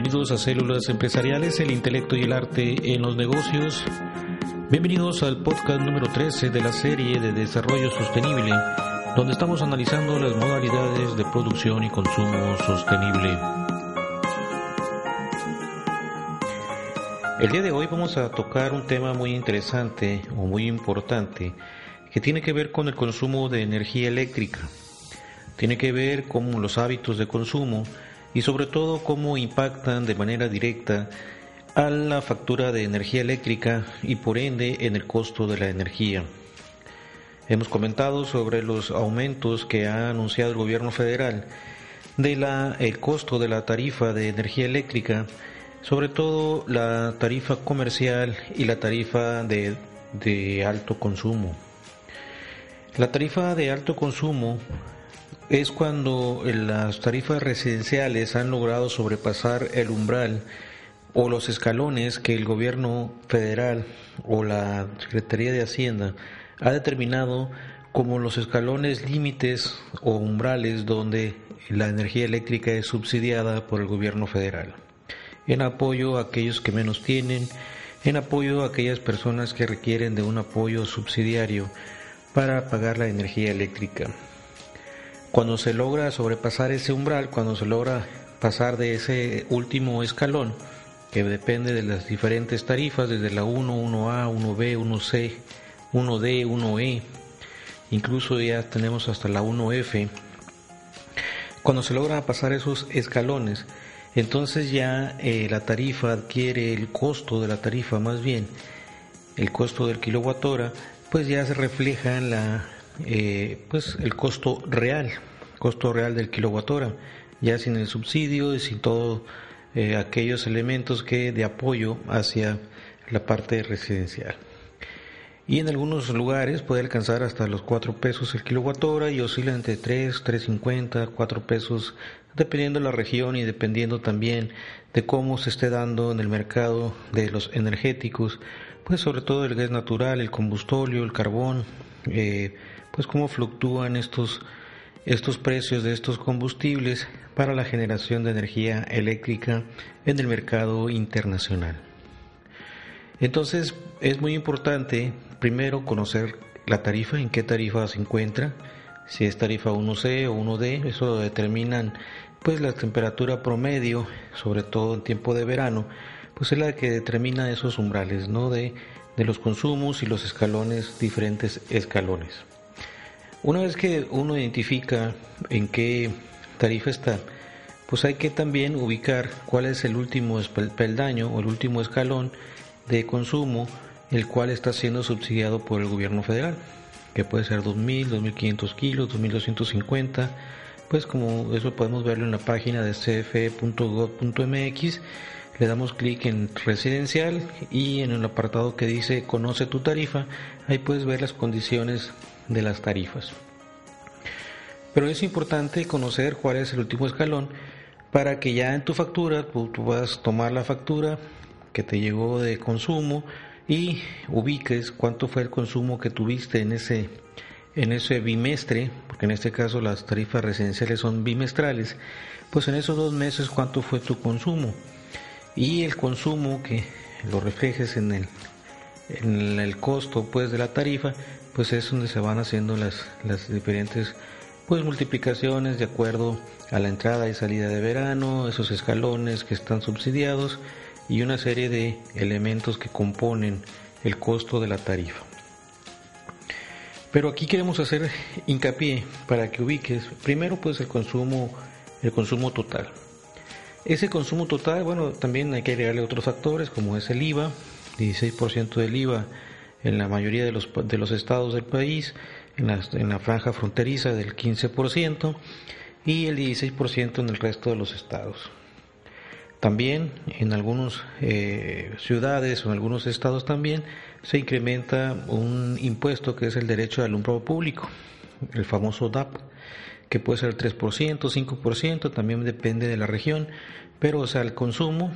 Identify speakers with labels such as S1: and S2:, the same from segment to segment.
S1: Bienvenidos a Células Empresariales, el intelecto y el arte en los negocios. Bienvenidos al podcast número 13 de la serie de Desarrollo Sostenible, donde estamos analizando las modalidades de producción y consumo sostenible. El día de hoy vamos a tocar un tema muy interesante o muy importante que tiene que ver con el consumo de energía eléctrica. Tiene que ver con los hábitos de consumo y sobre todo cómo impactan de manera directa a la factura de energía eléctrica y por ende en el costo de la energía. Hemos comentado sobre los aumentos que ha anunciado el gobierno federal de la el costo de la tarifa de energía eléctrica, sobre todo la tarifa comercial y la tarifa de, de alto consumo. La tarifa de alto consumo es cuando las tarifas residenciales han logrado sobrepasar el umbral o los escalones que el gobierno federal o la Secretaría de Hacienda ha determinado como los escalones límites o umbrales donde la energía eléctrica es subsidiada por el gobierno federal, en apoyo a aquellos que menos tienen, en apoyo a aquellas personas que requieren de un apoyo subsidiario para pagar la energía eléctrica. Cuando se logra sobrepasar ese umbral, cuando se logra pasar de ese último escalón, que depende de las diferentes tarifas, desde la 1, 1A, 1B, 1C, 1D, 1E, incluso ya tenemos hasta la 1F, cuando se logra pasar esos escalones, entonces ya eh, la tarifa adquiere el costo de la tarifa más bien, el costo del kilowatt hora pues ya se refleja en la, eh, pues el costo real, costo real del kilowatt hora, ya sin el subsidio y sin todos eh, aquellos elementos que de apoyo hacia la parte residencial. Y en algunos lugares puede alcanzar hasta los 4 pesos el kilowatt hora y oscila entre 3, 3.50, 4 pesos, dependiendo de la región y dependiendo también de cómo se esté dando en el mercado de los energéticos pues sobre todo el gas natural, el combustóleo, el carbón, eh, pues cómo fluctúan estos, estos precios de estos combustibles para la generación de energía eléctrica en el mercado internacional. Entonces es muy importante primero conocer la tarifa, en qué tarifa se encuentra, si es tarifa 1C o 1D, eso lo determinan pues la temperatura promedio, sobre todo en tiempo de verano, pues es la que determina esos umbrales, ¿no? De, de los consumos y los escalones, diferentes escalones. Una vez que uno identifica en qué tarifa está, pues hay que también ubicar cuál es el último peldaño o el último escalón de consumo, el cual está siendo subsidiado por el gobierno federal, que puede ser 2.000, 2.500 kilos, 2.250, pues como eso podemos verlo en la página de cfe.gov.mx le damos clic en residencial y en el apartado que dice conoce tu tarifa, ahí puedes ver las condiciones de las tarifas. Pero es importante conocer cuál es el último escalón para que ya en tu factura tú, puedas tomar la factura que te llegó de consumo y ubiques cuánto fue el consumo que tuviste en ese en ese bimestre, porque en este caso las tarifas residenciales son bimestrales, pues en esos dos meses cuánto fue tu consumo y el consumo que lo reflejes en el, en el costo pues de la tarifa pues es donde se van haciendo las, las diferentes pues multiplicaciones de acuerdo a la entrada y salida de verano, esos escalones que están subsidiados y una serie de elementos que componen el costo de la tarifa. Pero aquí queremos hacer hincapié para que ubiques primero pues el consumo el consumo total. Ese consumo total, bueno, también hay que agregarle otros factores como es el IVA, 16% del IVA en la mayoría de los, de los estados del país, en la, en la franja fronteriza del 15% y el 16% en el resto de los estados. También en algunas eh, ciudades o en algunos estados también se incrementa un impuesto que es el derecho al alumbrado público, el famoso DAP que puede ser el 3%, 5%, también depende de la región, pero o sea, el consumo,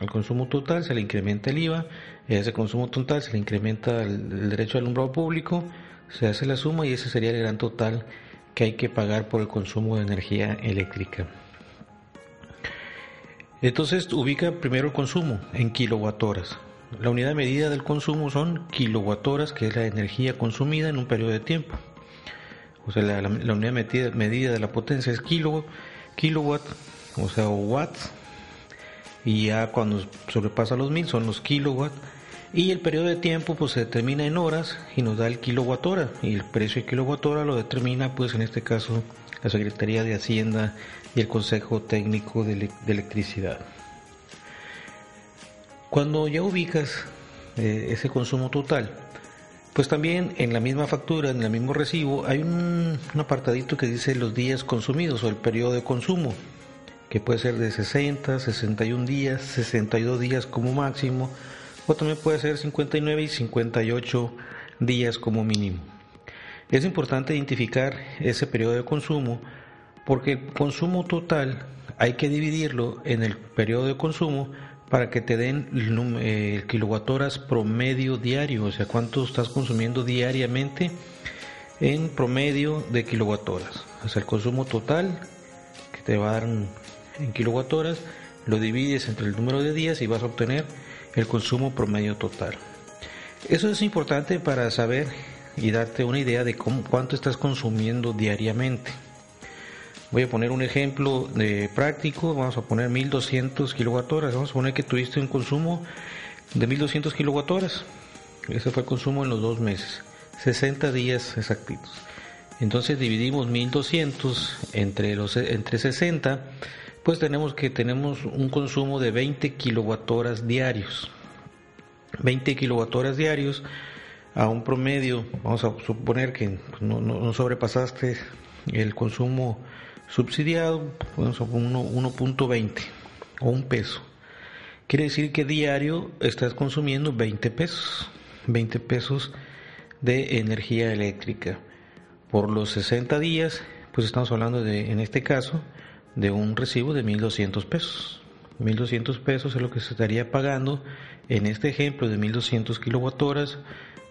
S1: al consumo total se le incrementa el IVA, ese consumo total se le incrementa el, derecho al alumbrado público, se hace la suma y ese sería el gran total que hay que pagar por el consumo de energía eléctrica. Entonces ubica primero el consumo en kilowatt-horas. La unidad medida del consumo son kilowatt-horas, que es la energía consumida en un periodo de tiempo. O sea, la, unidad medida, medida, de la potencia es kilo, kilowatt, o sea, watts. Y ya cuando sobrepasa los mil son los kilowatts. Y el periodo de tiempo pues se determina en horas y nos da el kilowatt hora. Y el precio de kilowatt hora lo determina pues en este caso la Secretaría de Hacienda y el Consejo Técnico de, Electricidad. Cuando ya ubicas eh, ese consumo total, pues también en la misma factura, en el mismo recibo, hay un, apartadito que dice los días consumidos o el periodo de consumo, que puede ser de 60, 61 días, 62 días como máximo, o también puede ser 59 y 58 días como mínimo. Es importante identificar ese periodo de consumo porque el consumo total hay que dividirlo en el periodo de consumo para que te den el kilowatt horas promedio diario, o sea, cuánto estás consumiendo diariamente en promedio de kilowatt horas. O sea, el consumo total que te va a dar en kilowatt horas, lo divides entre el número de días y vas a obtener el consumo promedio total. Eso es importante para saber y darte una idea de cómo, cuánto estás consumiendo diariamente. Voy a poner un ejemplo de práctico, vamos a poner 1200 kWh, vamos a poner que tuviste un consumo de 1200 kWh, ese fue el consumo en los dos meses, 60 días exactitos. Entonces dividimos 1200 entre, los, entre 60, pues tenemos que tenemos un consumo de 20 kWh diarios. 20 kWh diarios a un promedio, vamos a suponer que no, no sobrepasaste el consumo subsidiado, pues 1.20 o un peso. Quiere decir que diario estás consumiendo 20 pesos, 20 pesos de energía eléctrica. Por los 60 días, pues estamos hablando de, en este caso, de un recibo de 1.200 pesos. 1.200 pesos es lo que se estaría pagando en este ejemplo de 1.200 kilowatt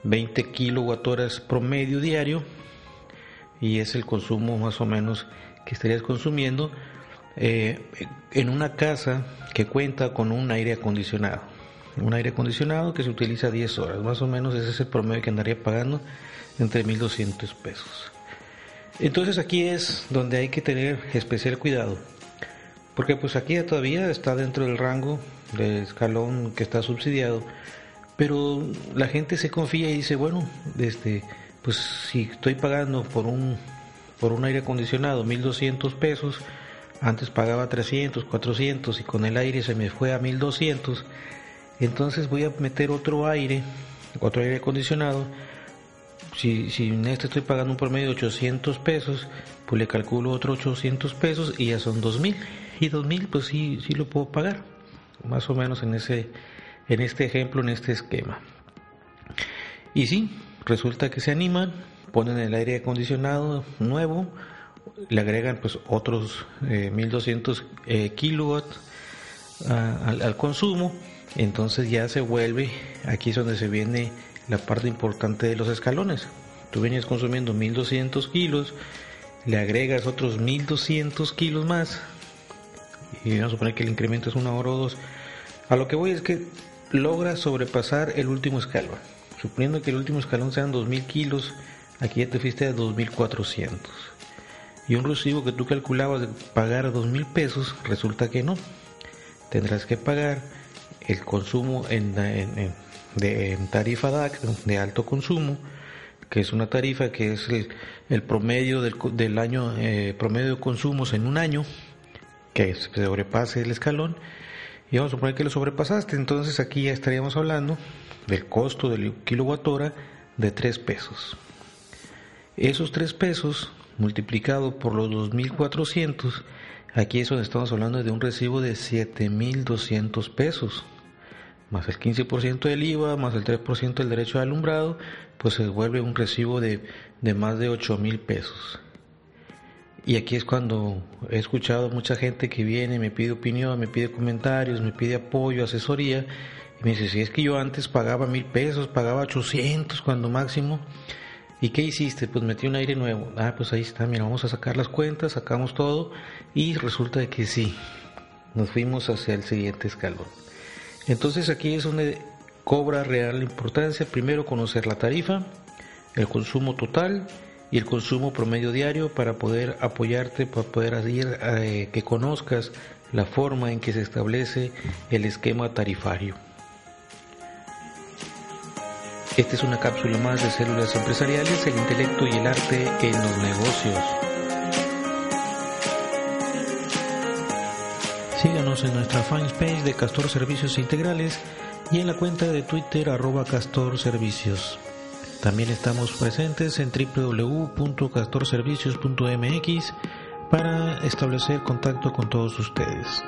S1: 20 kilowatt promedio diario, y es el consumo más o menos que estarías consumiendo eh, en una casa que cuenta con un aire acondicionado. Un aire acondicionado que se utiliza 10 horas, más o menos ese es el promedio que andaría pagando entre 1.200 pesos. Entonces aquí es donde hay que tener especial cuidado, porque pues aquí todavía está dentro del rango del escalón que está subsidiado, pero la gente se confía y dice, bueno, este, pues si estoy pagando por un por un aire acondicionado 1200 pesos, antes pagaba 300, 400 y con el aire se me fue a 1200, entonces voy a meter otro aire, otro aire acondicionado. Si, si en este estoy pagando un promedio de 800 pesos, pues le calculo otro 800 pesos y ya son 2000. Y 2000 pues sí, sí lo puedo pagar, más o menos en, ese, en este ejemplo, en este esquema. Y sí, resulta que se animan, ponen el aire acondicionado nuevo, le agregan pues otros 1200 eh, eh, kilowatts ah, al, consumo, entonces ya se vuelve, aquí es donde se viene la parte importante de los escalones. Tú venías consumiendo 1200 kilos, le agregas otros 1200 kilos más, y vamos a suponer que el incremento es una hora o dos. A lo que voy es que logra sobrepasar el último escalón. Suponiendo que el último escalón sean 2000 kilos, Aquí ya te fuiste a 2.400. Y un recibo que tú calculabas de pagar 2.000 pesos, resulta que no. Tendrás que pagar el consumo en, de, tarifa DAC, de alto consumo, que es una tarifa que es el, promedio del, año, eh, promedio de consumos en un año, que se sobrepase el escalón, y vamos a suponer que lo sobrepasaste, entonces aquí ya estaríamos hablando del costo del kilowatt hora de 3 pesos. Esos tres pesos multiplicado por los 2.400, aquí es donde estamos hablando de un recibo de 7.200 pesos, más el 15% del IVA, más el 3% del derecho de alumbrado, pues se vuelve un recibo de, de más de 8.000 pesos. Y aquí es cuando he escuchado mucha gente que viene, me pide opinión, me pide comentarios, me pide apoyo, asesoría, y me dice, si es que yo antes pagaba mil pesos, pagaba 800 cuando máximo, ¿Y qué hiciste? Pues metí un aire nuevo. Ah, pues ahí está, mira, vamos a sacar las cuentas, sacamos todo y resulta de que sí. nos fuimos hacia el siguiente escalón. Entonces aquí es donde cobra real importancia, primero conocer la tarifa, el consumo total y el consumo promedio diario para poder apoyarte, para poder hacer eh, que conozcas la forma en que se establece el esquema tarifario. Esta es una cápsula más de células empresariales, el intelecto y el arte en los negocios. En nuestra fanpage de Castor Servicios Integrales y en la cuenta de Twitter arroba Servicios. También estamos presentes en www.castorservicios.mx para establecer contacto con todos ustedes.